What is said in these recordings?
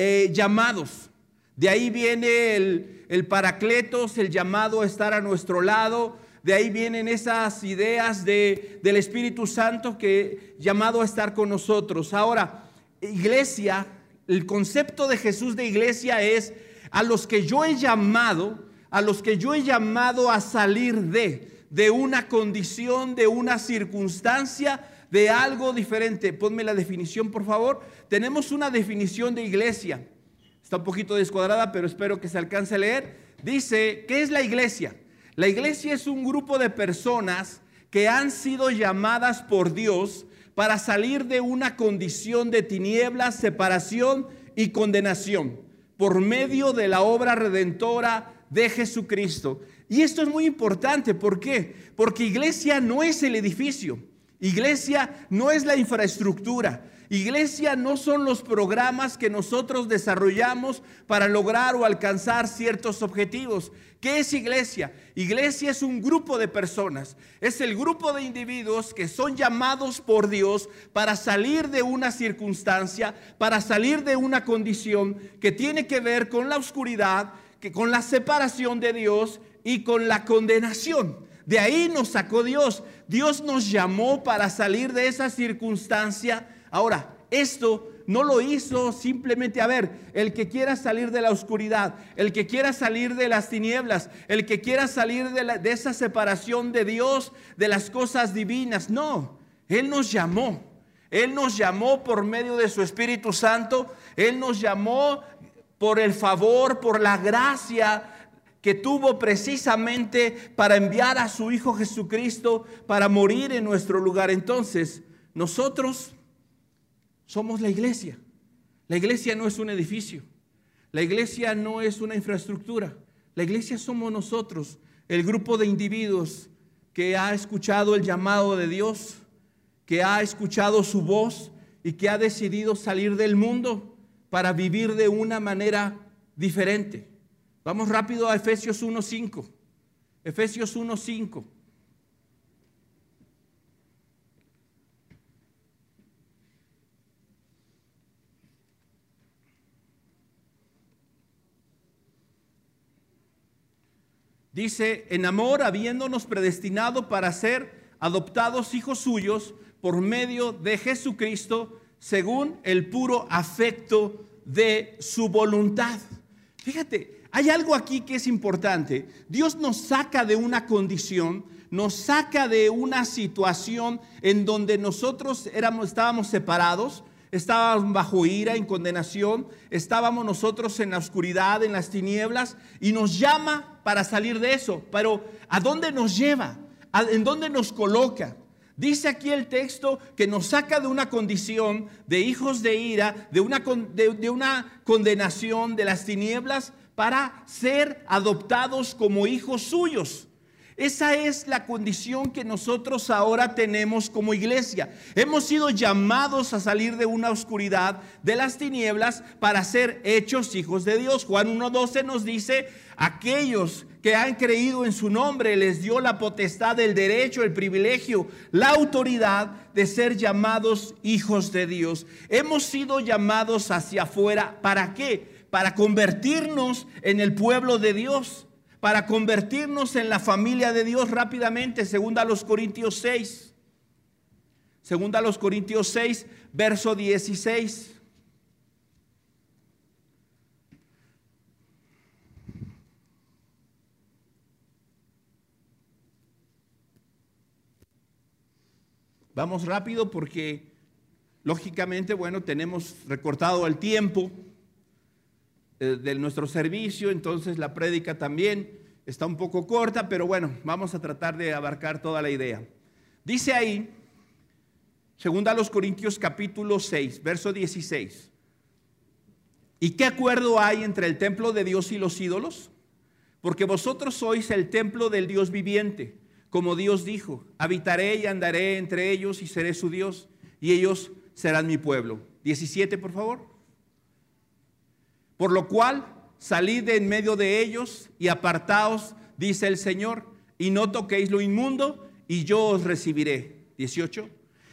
eh, llamados. De ahí viene el, el paracletos, el llamado a estar a nuestro lado. De ahí vienen esas ideas de, del Espíritu Santo que llamado a estar con nosotros. Ahora, iglesia, el concepto de Jesús de iglesia es a los que yo he llamado, a los que yo he llamado a salir de, de una condición, de una circunstancia, de algo diferente. Ponme la definición, por favor. Tenemos una definición de iglesia. Está un poquito descuadrada, pero espero que se alcance a leer. Dice, ¿qué es la iglesia? La iglesia es un grupo de personas que han sido llamadas por Dios para salir de una condición de tinieblas, separación y condenación por medio de la obra redentora de Jesucristo. Y esto es muy importante, ¿por qué? Porque iglesia no es el edificio, iglesia no es la infraestructura, Iglesia no son los programas que nosotros desarrollamos para lograr o alcanzar ciertos objetivos. ¿Qué es iglesia? Iglesia es un grupo de personas, es el grupo de individuos que son llamados por Dios para salir de una circunstancia, para salir de una condición que tiene que ver con la oscuridad, que con la separación de Dios y con la condenación. De ahí nos sacó Dios. Dios nos llamó para salir de esa circunstancia Ahora, esto no lo hizo simplemente, a ver, el que quiera salir de la oscuridad, el que quiera salir de las tinieblas, el que quiera salir de, esa separación de Dios, de las cosas divinas. No, Él nos llamó. Él nos llamó por medio de su Espíritu Santo. Él nos llamó por el favor, por la gracia que tuvo precisamente para enviar a su Hijo Jesucristo para morir en nuestro lugar. Entonces, nosotros somos la iglesia. La iglesia no es un edificio. La iglesia no es una infraestructura. La iglesia somos nosotros, el grupo de individuos que ha escuchado el llamado de Dios, que ha escuchado su voz y que ha decidido salir del mundo para vivir de una manera diferente. Vamos rápido a Efesios 1.5. Efesios 1.5. Dice, en amor, habiéndonos predestinado para ser adoptados hijos suyos por medio de Jesucristo, según el puro afecto de su voluntad. Fíjate, hay algo aquí que es importante. Dios nos saca de una condición, nos saca de una situación en donde nosotros éramos, estábamos separados, estábamos bajo ira, en condenación, estábamos nosotros en la oscuridad, en las tinieblas, y nos llama para salir de eso. Pero ¿a dónde nos lleva? ¿En dónde nos coloca? Dice aquí el texto que nos saca de una condición de hijos de ira, de una, de una condenación de las tinieblas, para ser adoptados como hijos suyos. Esa es la condición que nosotros ahora tenemos como iglesia. Hemos sido llamados a salir de una oscuridad, de las tinieblas, para ser hechos hijos de Dios. Juan 1.12 nos dice, aquellos que han creído en su nombre les dio la potestad, el derecho, el privilegio, la autoridad de ser llamados hijos de Dios. Hemos sido llamados hacia afuera. ¿Para qué? Para convertirnos en el pueblo de Dios para convertirnos en la familia de Dios rápidamente, segunda a los Corintios 6. Segunda a los Corintios 6, verso 16. Vamos rápido porque lógicamente, bueno, tenemos recortado el tiempo. Eh, de nuestro servicio, entonces la prédica también está un poco corta, pero bueno, vamos a tratar de abarcar toda la idea. Dice ahí, segunda a los Corintios capítulo 6, verso 16. ¿Y qué acuerdo hay entre el templo de Dios y los ídolos? Porque vosotros sois el templo del Dios viviente, como Dios dijo, habitaré y andaré entre ellos y seré su Dios, y ellos serán mi pueblo. 17, por favor. Por lo cual, salid de en medio de ellos y apartaos, dice el Señor, y no toquéis lo inmundo, y yo os recibiré. 18.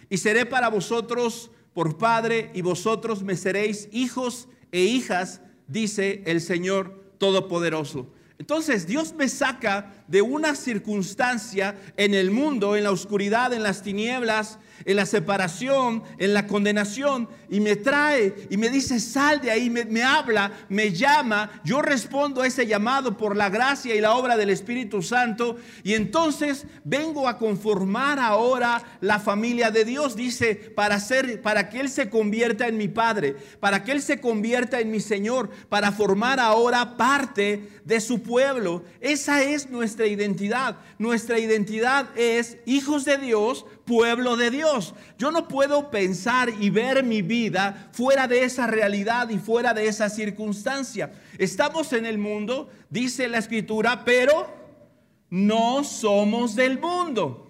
Y seré para vosotros por Padre, y vosotros me seréis hijos e hijas, dice el Señor Todopoderoso. Entonces Dios me saca de una circunstancia en el mundo, en la oscuridad, en las tinieblas, en la separación, en la condenación, y me trae y me dice, sal de ahí, me, habla, me llama, yo respondo a ese llamado por la gracia y la obra del Espíritu Santo, y entonces vengo a conformar ahora la familia de Dios, dice, para, ser, para que Él se convierta en mi Padre, para que Él se convierta en mi Señor, para formar ahora parte de su pueblo. Esa es nuestra identidad. Nuestra identidad es hijos de Dios, pueblo de Dios. Yo no puedo pensar y ver mi vida fuera de esa realidad y fuera de esa circunstancia. Estamos en el mundo, dice la escritura, pero no somos del mundo.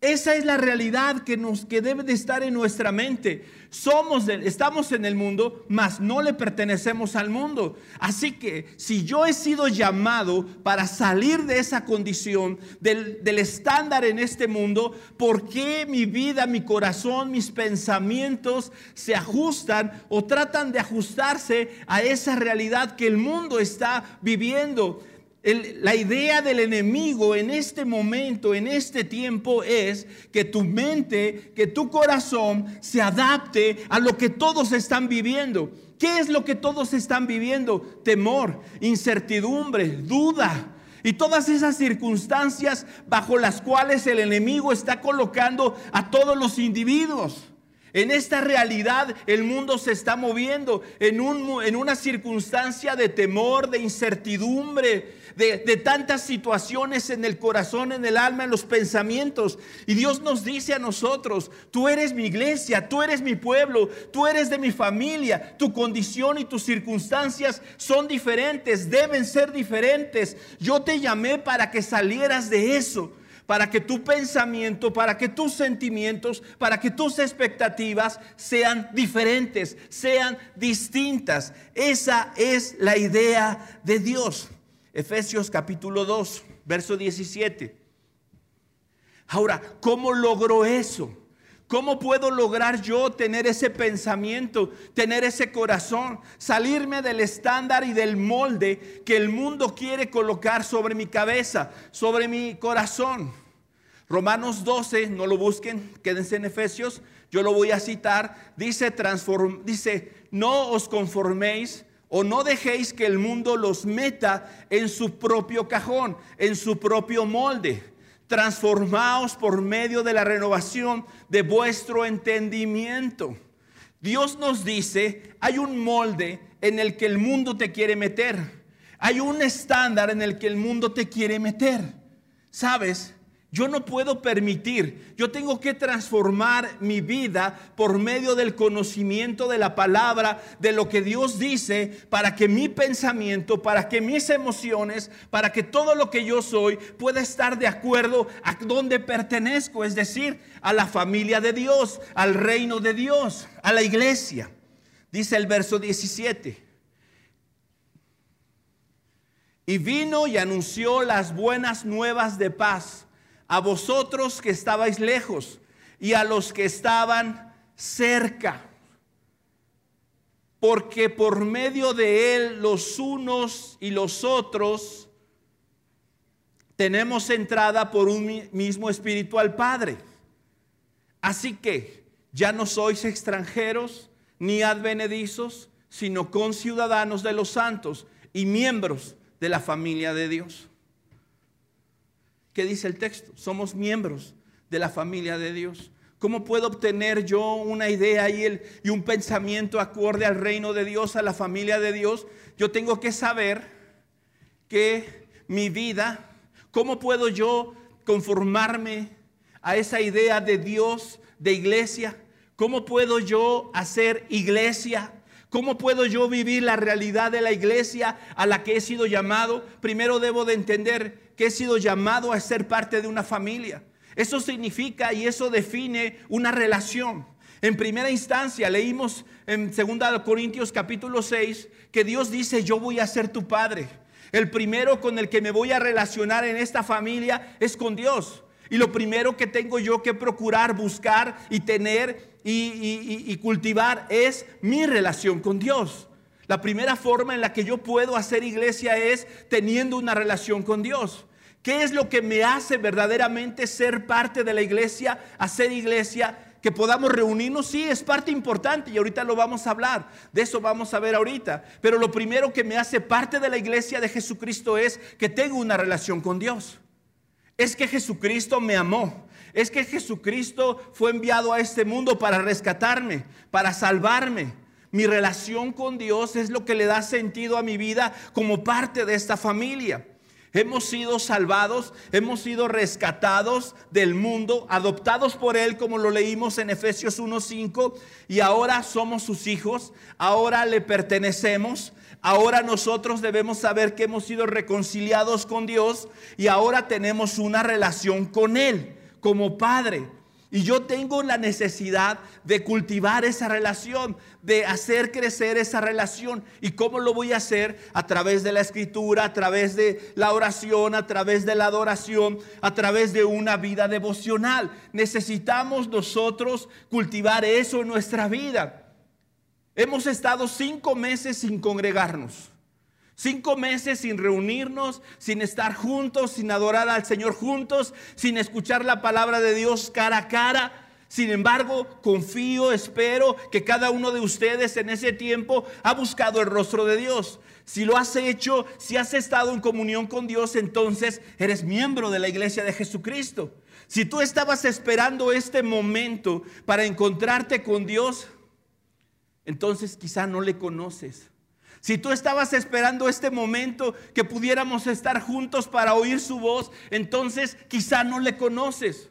Esa es la realidad que, nos, que debe de estar en nuestra mente. Somos estamos en el mundo, mas no le pertenecemos al mundo. Así que si yo he sido llamado para salir de esa condición, del, del estándar en este mundo, ¿por qué mi vida, mi corazón, mis pensamientos se ajustan o tratan de ajustarse a esa realidad que el mundo está viviendo? La idea del enemigo en este momento, en este tiempo, es que tu mente, que tu corazón se adapte a lo que todos están viviendo. ¿Qué es lo que todos están viviendo? Temor, incertidumbre, duda. Y todas esas circunstancias bajo las cuales el enemigo está colocando a todos los individuos. En esta realidad el mundo se está moviendo en, un, en una circunstancia de temor, de incertidumbre, de, tantas situaciones en el corazón, en el alma, en los pensamientos. Y Dios nos dice a nosotros, tú eres mi iglesia, tú eres mi pueblo, tú eres de mi familia, tu condición y tus circunstancias son diferentes, deben ser diferentes. Yo te llamé para que salieras de eso para que tu pensamiento, para que tus sentimientos, para que tus expectativas sean diferentes, sean distintas. Esa es la idea de Dios. Efesios capítulo 2, verso 17. Ahora, ¿cómo logró eso? ¿Cómo puedo lograr yo tener ese pensamiento, tener ese corazón, salirme del estándar y del molde que el mundo quiere colocar sobre mi cabeza, sobre mi corazón? Romanos 12, no lo busquen, quédense en Efesios, yo lo voy a citar, dice, dice, no os conforméis o no dejéis que el mundo los meta en su propio cajón, en su propio molde. Transformaos por medio de la renovación de vuestro entendimiento. Dios nos dice, hay un molde en el que el mundo te quiere meter. Hay un estándar en el que el mundo te quiere meter. ¿Sabes? Yo no puedo permitir, yo tengo que transformar mi vida por medio del conocimiento de la palabra, de lo que Dios dice, para que mi pensamiento, para que mis emociones, para que todo lo que yo soy pueda estar de acuerdo a donde pertenezco, es decir, a la familia de Dios, al reino de Dios, a la iglesia. Dice el verso 17. Y vino y anunció las buenas nuevas de paz a vosotros que estabais lejos y a los que estaban cerca. Porque por medio de él los unos y los otros tenemos entrada por un mismo espíritu al Padre. Así que ya no sois extranjeros ni advenedizos, sino conciudadanos de los santos y miembros de la familia de Dios. ¿Qué dice el texto? Somos miembros de la familia de Dios. ¿Cómo puedo obtener yo una idea y, el, y un pensamiento acorde al reino de Dios, a la familia de Dios? Yo tengo que saber que mi vida, ¿cómo puedo yo conformarme a esa idea de Dios, de iglesia? ¿Cómo puedo yo hacer iglesia? ¿Cómo puedo yo vivir la realidad de la iglesia a la que he sido llamado? Primero debo de entender que he sido llamado a ser parte de una familia. Eso significa y eso define una relación. En primera instancia leímos en 2 Corintios capítulo 6 que Dios dice, yo voy a ser tu padre. El primero con el que me voy a relacionar en esta familia es con Dios. Y lo primero que tengo yo que procurar, buscar y tener y, y cultivar es mi relación con Dios. La primera forma en la que yo puedo hacer iglesia es teniendo una relación con Dios. ¿Qué es lo que me hace verdaderamente ser parte de la iglesia, hacer iglesia? Que podamos reunirnos, sí, es parte importante y ahorita lo vamos a hablar. De eso vamos a ver ahorita. Pero lo primero que me hace parte de la iglesia de Jesucristo es que tengo una relación con Dios. Es que Jesucristo me amó. Es que Jesucristo fue enviado a este mundo para rescatarme, para salvarme. Mi relación con Dios es lo que le da sentido a mi vida como parte de esta familia. Hemos sido salvados, hemos sido rescatados del mundo, adoptados por Él, como lo leímos en Efesios 1.5, y ahora somos sus hijos, ahora le pertenecemos, ahora nosotros debemos saber que hemos sido reconciliados con Dios y ahora tenemos una relación con Él como Padre. Y yo tengo la necesidad de cultivar esa relación, de hacer crecer esa relación. ¿Y cómo lo voy a hacer? A través de la escritura, a través de la oración, a través de la adoración, a través de una vida devocional. Necesitamos nosotros cultivar eso en nuestra vida. Hemos estado cinco meses sin congregarnos. Cinco meses sin reunirnos, sin estar juntos, sin adorar al Señor juntos, sin escuchar la palabra de Dios cara a cara. Sin embargo, confío, espero que cada uno de ustedes en ese tiempo ha buscado el rostro de Dios. Si lo has hecho, si has estado en comunión con Dios, entonces eres miembro de la iglesia de Jesucristo. Si tú estabas esperando este momento para encontrarte con Dios, entonces quizá no le conoces. Si tú estabas esperando este momento que pudiéramos estar juntos para oír su voz, entonces quizá no le conoces.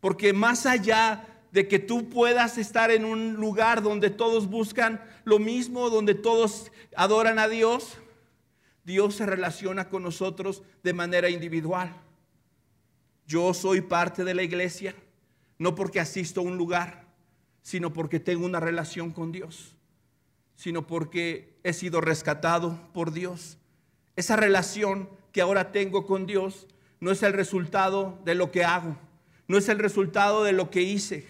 Porque más allá de que tú puedas estar en un lugar donde todos buscan lo mismo, donde todos adoran a Dios, Dios se relaciona con nosotros de manera individual. Yo soy parte de la iglesia, no porque asisto a un lugar, sino porque tengo una relación con Dios sino porque he sido rescatado por Dios. Esa relación que ahora tengo con Dios no es el resultado de lo que hago, no es el resultado de lo que hice.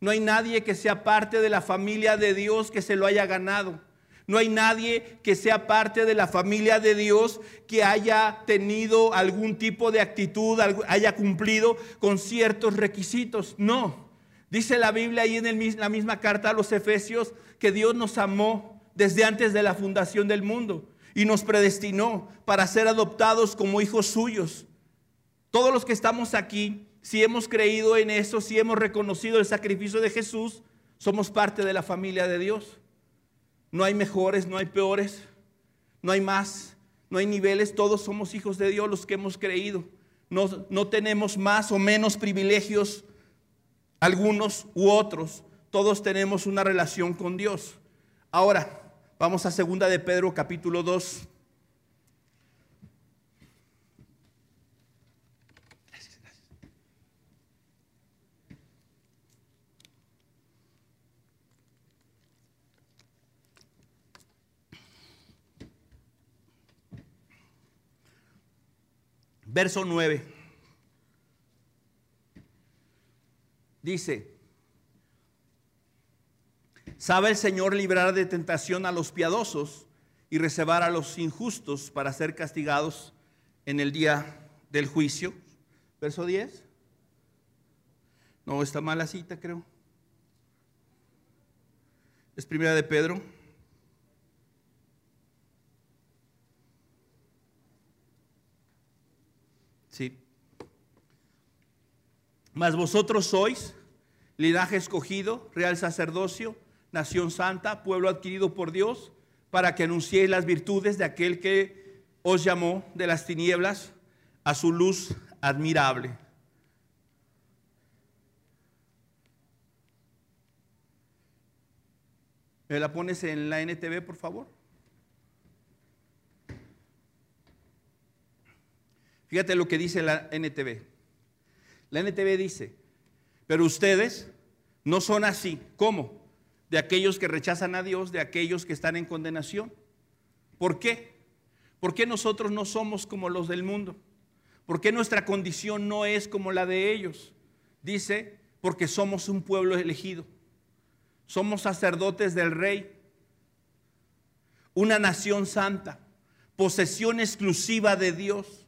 No hay nadie que sea parte de la familia de Dios que se lo haya ganado. No hay nadie que sea parte de la familia de Dios que haya tenido algún tipo de actitud, haya cumplido con ciertos requisitos. No. Dice la Biblia ahí en la misma carta a los Efesios que Dios nos amó desde antes de la fundación del mundo y nos predestinó para ser adoptados como hijos suyos. Todos los que estamos aquí, si hemos creído en eso, si hemos reconocido el sacrificio de Jesús, somos parte de la familia de Dios. No hay mejores, no hay peores, no hay más, no hay niveles, todos somos hijos de Dios los que hemos creído. No, no tenemos más o menos privilegios, algunos u otros, todos tenemos una relación con Dios. Ahora, vamos a segunda de Pedro capítulo 2. Verso 9. Dice, ¿Sabe el Señor librar de tentación a los piadosos y reservar a los injustos para ser castigados en el día del juicio? Verso 10. No, está mala cita, creo. Es primera de Pedro. Sí. Mas vosotros sois linaje escogido, real sacerdocio nación santa, pueblo adquirido por Dios, para que anunciéis las virtudes de aquel que os llamó de las tinieblas a su luz admirable. ¿Me la pones en la NTV, por favor? Fíjate lo que dice la NTV. La NTV dice, pero ustedes no son así. ¿Cómo? de aquellos que rechazan a Dios, de aquellos que están en condenación. ¿Por qué? ¿Por qué nosotros no somos como los del mundo? ¿Por qué nuestra condición no es como la de ellos? Dice, porque somos un pueblo elegido. Somos sacerdotes del rey. una nación santa, posesión exclusiva de Dios.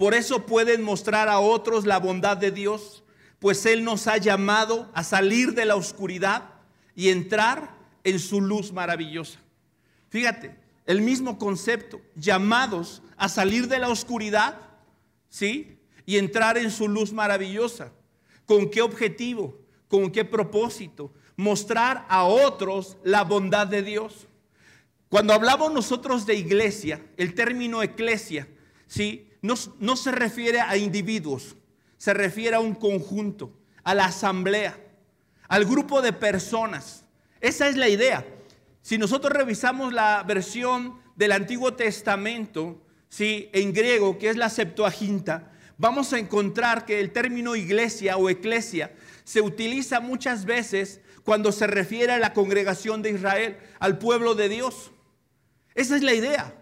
Por eso pueden mostrar a otros la bondad de Dios, pues Él nos ha llamado a salir de la oscuridad y entrar en su luz maravillosa. Fíjate, el mismo concepto, llamados a salir de la oscuridad, ¿sí? Y entrar en su luz maravillosa. ¿Con qué objetivo? ¿Con qué propósito? Mostrar a otros la bondad de Dios. Cuando hablamos nosotros de iglesia, el término eclesia, ¿sí? No, se refiere a individuos, se refiere a un conjunto, a la asamblea, al grupo de personas. Esa es la idea. Si nosotros revisamos la versión del Antiguo Testamento, ¿sí? en griego, que es la Septuaginta, vamos a encontrar que el término iglesia o eclesia se utiliza muchas veces cuando se refiere a la congregación de Israel, al pueblo de Dios. Esa es la idea.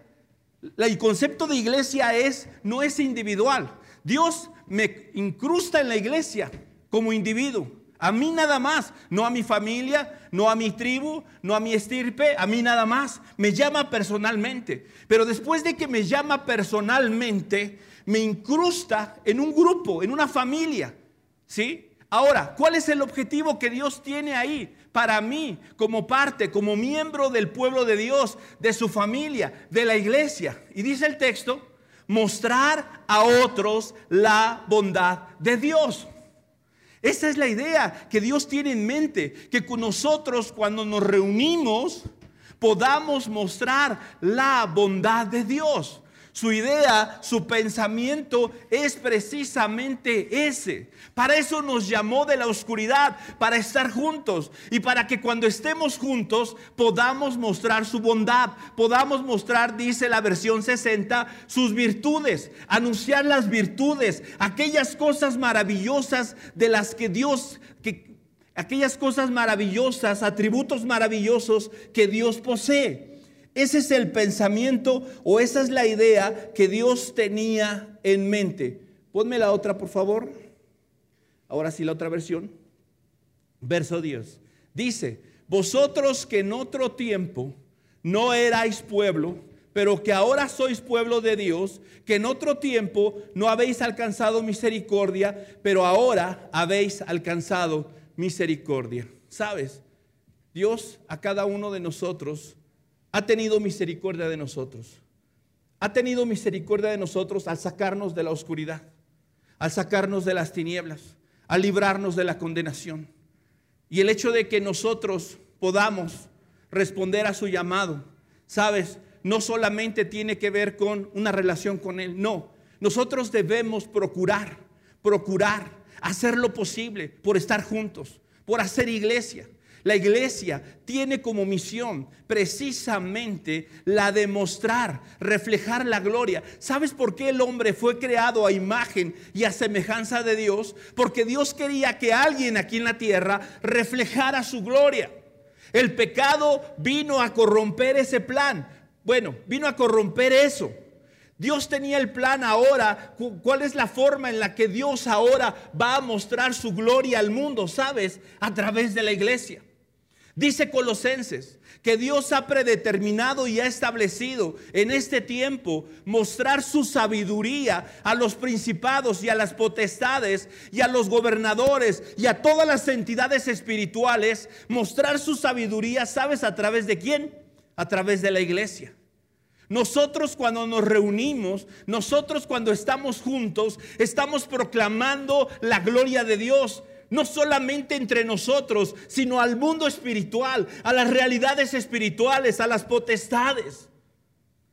El concepto de iglesia es no es individual. Dios me incrusta en la iglesia como individuo. A mí nada más, no a mi familia, no a mi tribu, no a mi estirpe, a mí nada más. Me llama personalmente. Pero después de que me llama personalmente, me incrusta en un grupo, en una familia. ¿Sí? Ahora, ¿cuál es el objetivo que Dios tiene ahí para mí como parte, como miembro del pueblo de Dios, de su familia, de la iglesia? Y dice el texto, mostrar a otros la bondad de Dios. Esa es la idea que Dios tiene en mente, que con nosotros cuando nos reunimos podamos mostrar la bondad de Dios. Su idea, su pensamiento es precisamente ese. Para eso nos llamó de la oscuridad, para estar juntos y para que cuando estemos juntos podamos mostrar su bondad, podamos mostrar, dice la versión 60, sus virtudes, anunciar las virtudes, aquellas cosas maravillosas de las que Dios, que, aquellas cosas maravillosas, atributos maravillosos que Dios posee. Ese es el pensamiento o esa es la idea que Dios tenía en mente. Ponme la otra, por favor. Ahora sí, la otra versión. Verso 10. Dice, vosotros que en otro tiempo no erais pueblo, pero que ahora sois pueblo de Dios, que en otro tiempo no habéis alcanzado misericordia, pero ahora habéis alcanzado misericordia. ¿Sabes? Dios a cada uno de nosotros ha tenido misericordia de nosotros. Ha tenido misericordia de nosotros al sacarnos de la oscuridad, al sacarnos de las tinieblas, al librarnos de la condenación. Y el hecho de que nosotros podamos responder a su llamado, sabes, no solamente tiene que ver con una relación con Él, no. Nosotros debemos procurar, procurar hacer lo posible por estar juntos, por hacer iglesia. La iglesia tiene como misión precisamente la de mostrar, reflejar la gloria. ¿Sabes por qué el hombre fue creado a imagen y a semejanza de Dios? Porque Dios quería que alguien aquí en la tierra reflejara su gloria. El pecado vino a corromper ese plan. Bueno, vino a corromper eso. Dios tenía el plan ahora. ¿Cuál es la forma en la que Dios ahora va a mostrar su gloria al mundo? ¿Sabes? A través de la iglesia. Dice Colosenses que Dios ha predeterminado y ha establecido en este tiempo mostrar su sabiduría a los principados y a las potestades y a los gobernadores y a todas las entidades espirituales, mostrar su sabiduría, ¿sabes a través de quién? A través de la iglesia. Nosotros cuando nos reunimos, nosotros cuando estamos juntos, estamos proclamando la gloria de Dios no solamente entre nosotros, sino al mundo espiritual, a las realidades espirituales, a las potestades.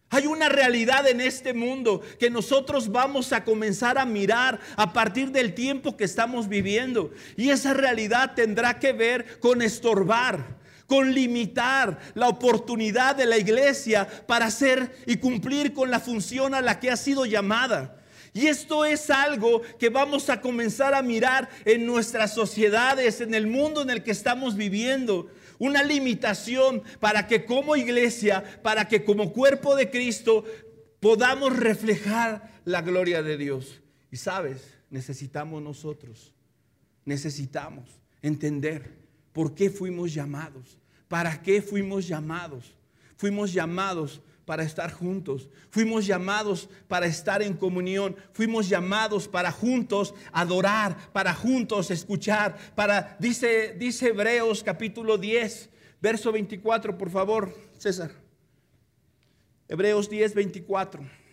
Hay una realidad en este mundo que nosotros vamos a comenzar a mirar a partir del tiempo que estamos viviendo. Y esa realidad tendrá que ver con estorbar, con limitar la oportunidad de la iglesia para hacer y cumplir con la función a la que ha sido llamada. Y esto es algo que vamos a comenzar a mirar en nuestras sociedades, en el mundo en el que estamos viviendo. Una limitación para que como iglesia, para que como cuerpo de Cristo podamos reflejar la gloria de Dios. Y sabes, necesitamos nosotros, necesitamos entender por qué fuimos llamados, para qué fuimos llamados. Fuimos llamados para estar juntos. Fuimos llamados para estar en comunión. Fuimos llamados para juntos adorar, para juntos escuchar. Para dice dice Hebreos capítulo 10, verso 24, por favor, César. Hebreos 10, 24.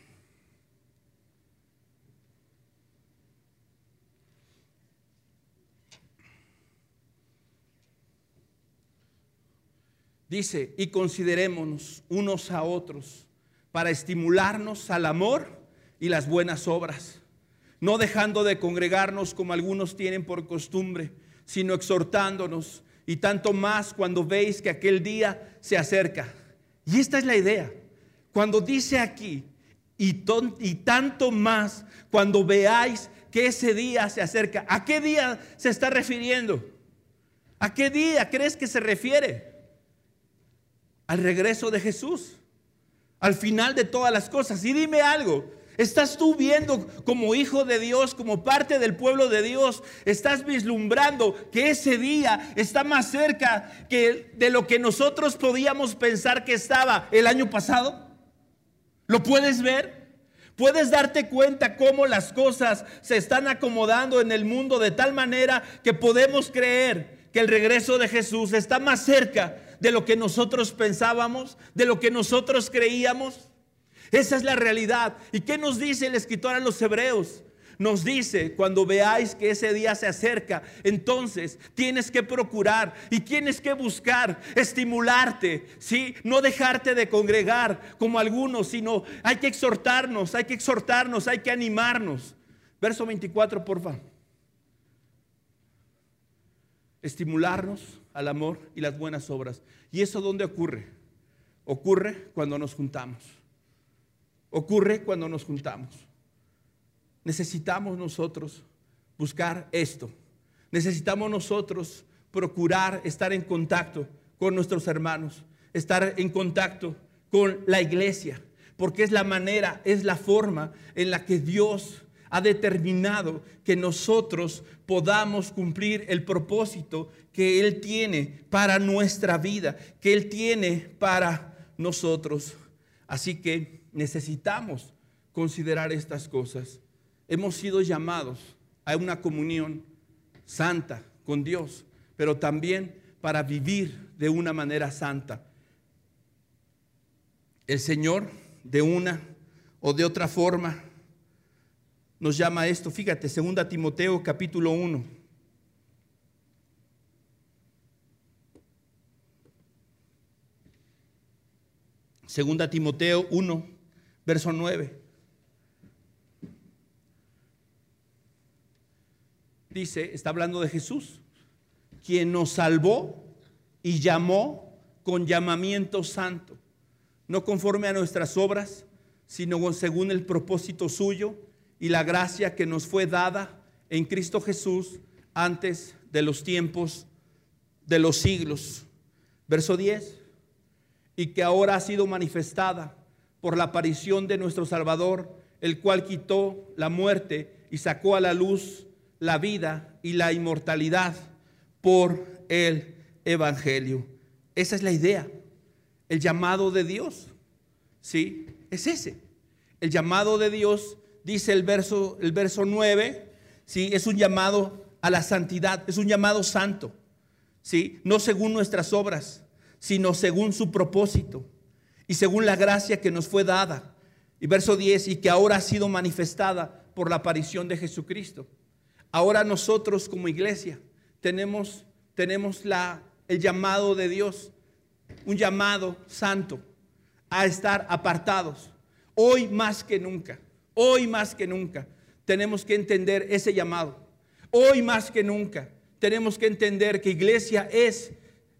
Dice, y considerémonos unos a otros para estimularnos al amor y las buenas obras, no dejando de congregarnos como algunos tienen por costumbre, sino exhortándonos, y tanto más cuando veis que aquel día se acerca. Y esta es la idea. Cuando dice aquí, y, tanto más cuando veáis que ese día se acerca, ¿a qué día se está refiriendo? ¿A qué día crees que se refiere? Al regreso de Jesús, al final de todas las cosas. Y dime algo, ¿estás tú viendo como hijo de Dios, como parte del pueblo de Dios, estás vislumbrando que ese día está más cerca que de lo que nosotros podíamos pensar que estaba el año pasado? ¿Lo puedes ver? Puedes darte cuenta cómo las cosas se están acomodando en el mundo de tal manera que podemos creer que el regreso de Jesús está más cerca de lo que nosotros pensábamos, de lo que nosotros creíamos. Esa es la realidad. ¿Y qué nos dice el escritor a los hebreos? Nos dice, cuando veáis que ese día se acerca, entonces tienes que procurar y tienes que buscar estimularte, ¿sí? No dejarte de congregar como algunos, sino hay que exhortarnos, hay que exhortarnos, hay que animarnos. Verso 24, por favor. Estimularnos al amor y las buenas obras. ¿Y eso dónde ocurre? Ocurre cuando nos juntamos. Ocurre cuando nos juntamos. Necesitamos nosotros buscar esto. Necesitamos nosotros procurar estar en contacto con nuestros hermanos, estar en contacto con la iglesia, porque es la manera, es la forma en la que Dios ha determinado que nosotros podamos cumplir el propósito que Él tiene para nuestra vida, que Él tiene para nosotros. Así que necesitamos considerar estas cosas. Hemos sido llamados a una comunión santa con Dios, pero también para vivir de una manera santa. El Señor, de una o de otra forma, nos llama esto. Fíjate, 2 Timoteo capítulo 1. Segunda Timoteo 1, verso 9. Dice, está hablando de Jesús, quien nos salvó y llamó con llamamiento santo, no conforme a nuestras obras, sino según el propósito suyo y la gracia que nos fue dada en Cristo Jesús antes de los tiempos de los siglos. Verso 10. Y que ahora ha sido manifestada por la aparición de nuestro Salvador, el cual quitó la muerte y sacó a la luz la vida y la inmortalidad por el Evangelio. Esa es la idea. El llamado de Dios. ¿Sí? Es ese. El llamado de Dios dice el verso, el verso 9, ¿sí? es un llamado a la santidad, es un llamado santo, ¿sí? no según nuestras obras, sino según su propósito y según la gracia que nos fue dada. Y verso 10, y que ahora ha sido manifestada por la aparición de Jesucristo. Ahora nosotros como iglesia tenemos, tenemos la, el llamado de Dios, un llamado santo a estar apartados, hoy más que nunca. Hoy más que nunca tenemos que entender ese llamado. Hoy más que nunca tenemos que entender que iglesia es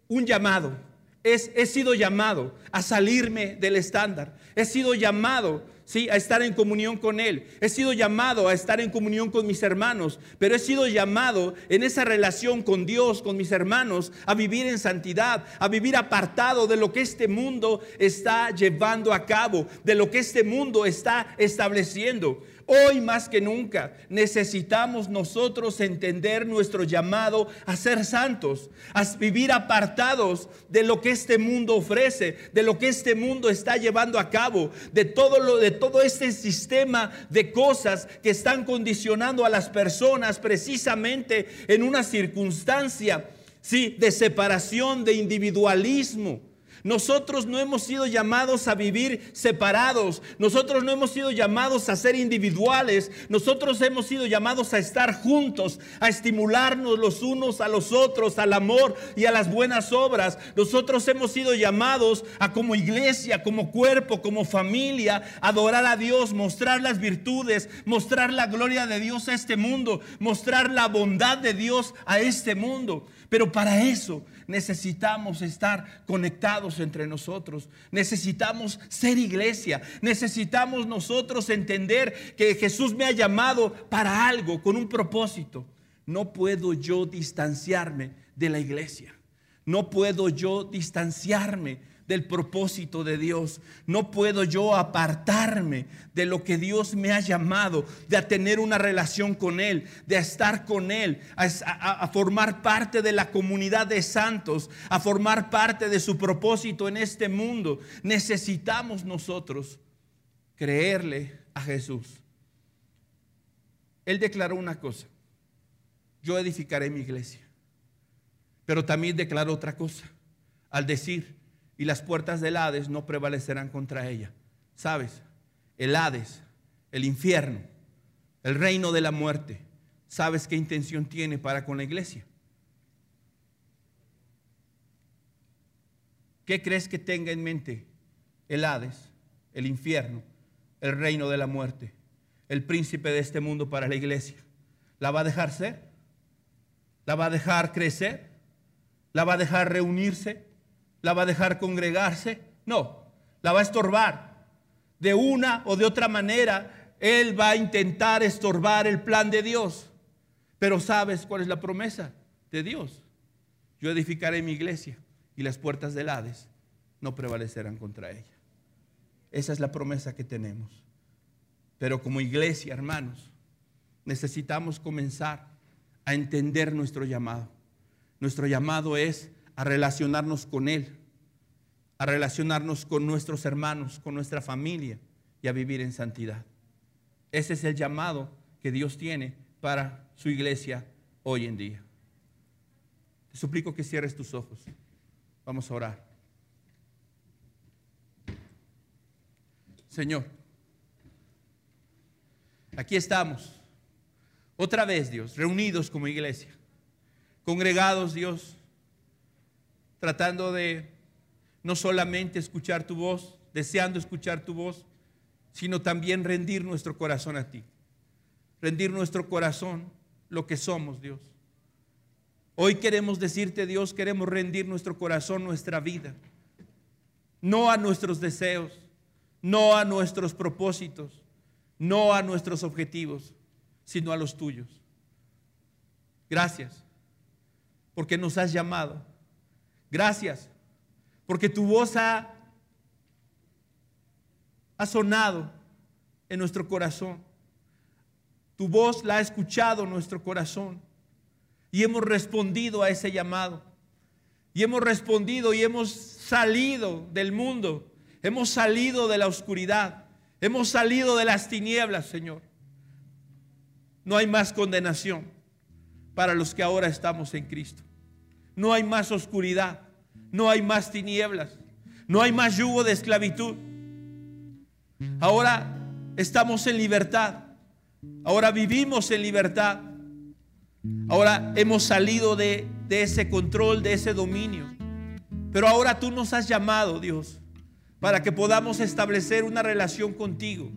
un llamado. Es, he sido llamado a salirme del estándar. He sido llamado, sí, a estar en comunión con Él. He sido llamado a estar en comunión con mis hermanos, pero he sido llamado en esa relación con Dios, con mis hermanos, a vivir en santidad, a vivir apartado de lo que este mundo está llevando a cabo, de lo que este mundo está estableciendo. Hoy más que nunca necesitamos nosotros entender nuestro llamado a ser santos, a vivir apartados de lo que este mundo ofrece, de lo que este mundo está llevando a cabo, de todo lo de todo este sistema de cosas que están condicionando a las personas precisamente en una circunstancia sí de separación, de individualismo nosotros no hemos sido llamados a vivir separados. Nosotros no hemos sido llamados a ser individuales. Nosotros hemos sido llamados a estar juntos, a estimularnos los unos a los otros, al amor y a las buenas obras. Nosotros hemos sido llamados a como iglesia, como cuerpo, como familia, adorar a Dios, mostrar las virtudes, mostrar la gloria de Dios a este mundo, mostrar la bondad de Dios a este mundo. Pero para eso necesitamos estar conectados entre nosotros. Necesitamos ser iglesia. Necesitamos nosotros entender que Jesús me ha llamado para algo, con un propósito. No puedo yo distanciarme de la iglesia. No puedo yo distanciarme del propósito de Dios. No puedo yo apartarme de lo que Dios me ha llamado, de tener una relación con Él, de estar con Él, a, formar parte de la comunidad de santos, a formar parte de su propósito en este mundo. Necesitamos nosotros creerle a Jesús. Él declaró una cosa, yo edificaré mi iglesia, pero también declaró otra cosa, al decir, y las puertas del Hades no prevalecerán contra ella. ¿Sabes? El Hades, el infierno, el reino de la muerte, ¿sabes qué intención tiene para con la iglesia? ¿Qué crees que tenga en mente el Hades, el infierno, el reino de la muerte, el príncipe de este mundo para la iglesia? ¿La va a dejar ser? ¿La va a dejar crecer? ¿La va a dejar reunirse? ¿La va a dejar congregarse? No, la va a estorbar. De una o de otra manera, Él va a intentar estorbar el plan de Dios. Pero ¿sabes cuál es la promesa de Dios? Yo edificaré mi iglesia y las puertas del Hades no prevalecerán contra ella. Esa es la promesa que tenemos. Pero como iglesia, hermanos, necesitamos comenzar a entender nuestro llamado. Nuestro llamado es a relacionarnos con Él, a relacionarnos con nuestros hermanos, con nuestra familia y a vivir en santidad. Ese es el llamado que Dios tiene para su iglesia hoy en día. Te suplico que cierres tus ojos. Vamos a orar. Señor, aquí estamos. Otra vez, Dios, reunidos como iglesia, congregados, Dios, tratando de no solamente escuchar tu voz, deseando escuchar tu voz, sino también rendir nuestro corazón a ti. Rendir nuestro corazón, lo que somos, Dios. Hoy queremos decirte, Dios, queremos rendir nuestro corazón, nuestra vida. No a nuestros deseos, no a nuestros propósitos, no a nuestros objetivos, sino a los tuyos. Gracias, porque nos has llamado Gracias, porque tu voz ha, ha sonado en nuestro corazón. Tu voz la ha escuchado nuestro corazón. Y hemos respondido a ese llamado. Y hemos respondido y hemos salido del mundo. Hemos salido de la oscuridad. Hemos salido de las tinieblas, Señor. No hay más condenación para los que ahora estamos en Cristo. No hay más oscuridad, no hay más tinieblas, no hay más yugo de esclavitud. Ahora estamos en libertad, ahora vivimos en libertad, ahora hemos salido de, ese control, de ese dominio. Pero ahora tú nos has llamado, Dios, para que podamos establecer una relación contigo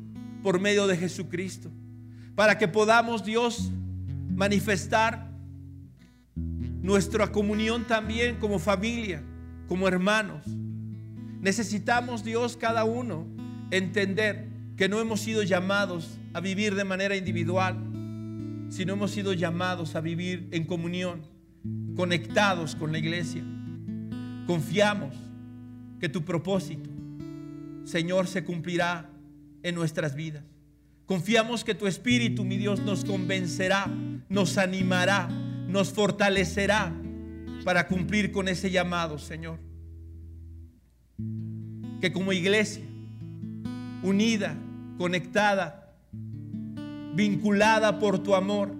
por medio de Jesucristo. Para que podamos, Dios, manifestar nuestra comunión también como familia, como hermanos. Necesitamos, Dios, cada uno entender que no hemos sido llamados a vivir de manera individual, sino hemos sido llamados a vivir en comunión, conectados con la iglesia. Confiamos que tu propósito, Señor, se cumplirá en nuestras vidas. Confiamos que tu Espíritu, mi Dios, nos convencerá, nos animará, nos fortalecerá para cumplir con ese llamado, Señor. Que como iglesia, unida, conectada, vinculada por tu amor,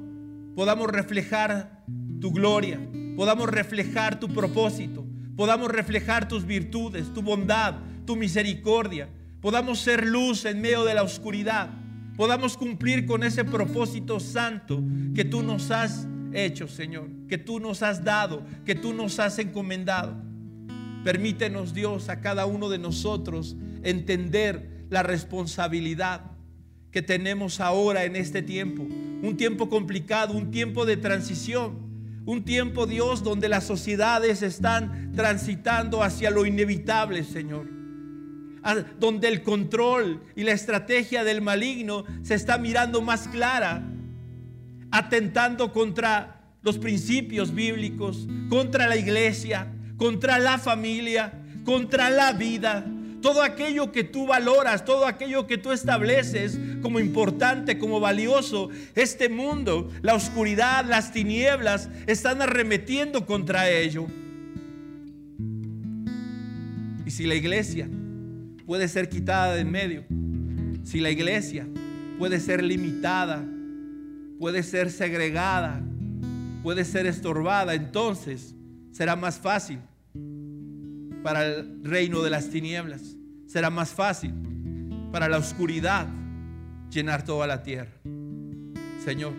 podamos reflejar tu gloria, podamos reflejar tu propósito, podamos reflejar tus virtudes, tu bondad, tu misericordia, podamos ser luz en medio de la oscuridad, podamos cumplir con ese propósito santo que tú nos has hecho, Señor, que tú nos has dado, que tú nos has encomendado. Permítenos, Dios, a cada uno de nosotros entender la responsabilidad que tenemos ahora en este tiempo. Un tiempo complicado, un tiempo de transición. Un tiempo, Dios, donde las sociedades están transitando hacia lo inevitable, Señor. Donde el control y la estrategia del maligno se está mirando más clara, atentando contra los principios bíblicos, contra la iglesia, contra la familia, contra la vida, todo aquello que tú valoras, todo aquello que tú estableces como importante, como valioso, este mundo, la oscuridad, las tinieblas, están arremetiendo contra ello. Y si la iglesia puede ser quitada de en medio, si la iglesia puede ser limitada, puede ser segregada, puede ser estorbada, entonces será más fácil para el reino de las tinieblas. Será más fácil para la oscuridad llenar toda la tierra. Señor,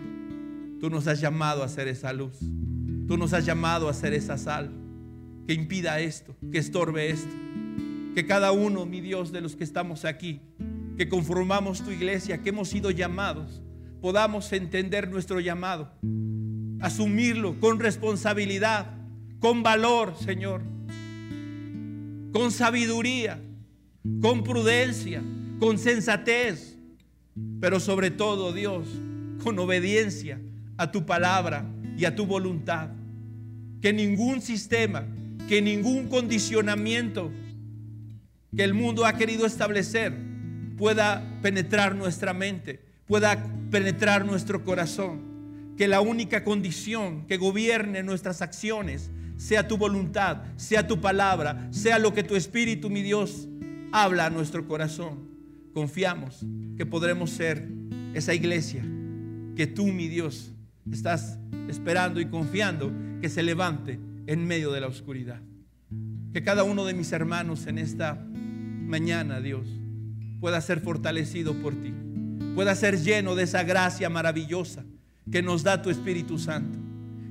tú nos has llamado a ser esa luz. Tú nos has llamado a ser esa sal que impida esto, que estorbe esto. Que cada uno, mi Dios, de los que estamos aquí, que conformamos tu iglesia, que hemos sido llamados, podamos entender nuestro llamado, asumirlo con responsabilidad, con valor, Señor con sabiduría, con prudencia, con sensatez, pero sobre todo, Dios, con obediencia a tu palabra y a tu voluntad. Que ningún sistema, que ningún condicionamiento que el mundo ha querido establecer pueda penetrar nuestra mente, pueda penetrar nuestro corazón. Que la única condición que gobierne nuestras acciones sea tu voluntad, sea tu palabra, sea lo que tu Espíritu, mi Dios, habla a nuestro corazón. Confiamos que podremos ser esa iglesia que tú, mi Dios, estás esperando y confiando que se levante en medio de la oscuridad. Que cada uno de mis hermanos en esta mañana, Dios, pueda ser fortalecido por ti, pueda ser lleno de esa gracia maravillosa que nos da tu Espíritu Santo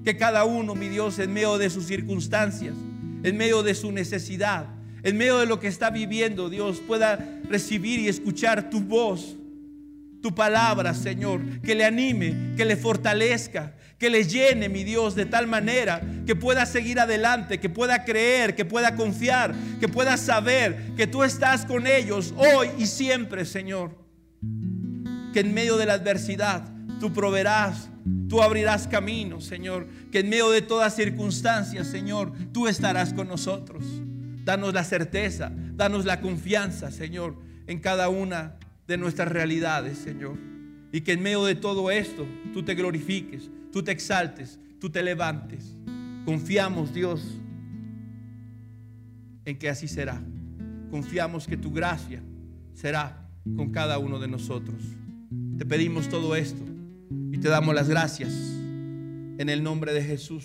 que cada uno, mi Dios, en medio de sus circunstancias, en medio de su necesidad, en medio de lo que está viviendo, Dios, pueda recibir y escuchar tu voz, tu palabra, Señor, que le anime, que le fortalezca, que le llene, mi Dios, de tal manera que pueda seguir adelante, que pueda creer, que pueda confiar, que pueda saber que tú estás con ellos hoy y siempre, Señor. Que en medio de la adversidad tú proveerás Tú abrirás caminos, Señor, que en medio de todas circunstancias, Señor, tú estarás con nosotros. Danos la certeza, danos la confianza, Señor, en cada una de nuestras realidades, Señor. Y que en medio de todo esto tú te glorifiques, tú te exaltes, tú te levantes. Confiamos, Dios, en que así será. Confiamos que tu gracia será con cada uno de nosotros. Te pedimos todo esto y te damos las gracias en el nombre de Jesús.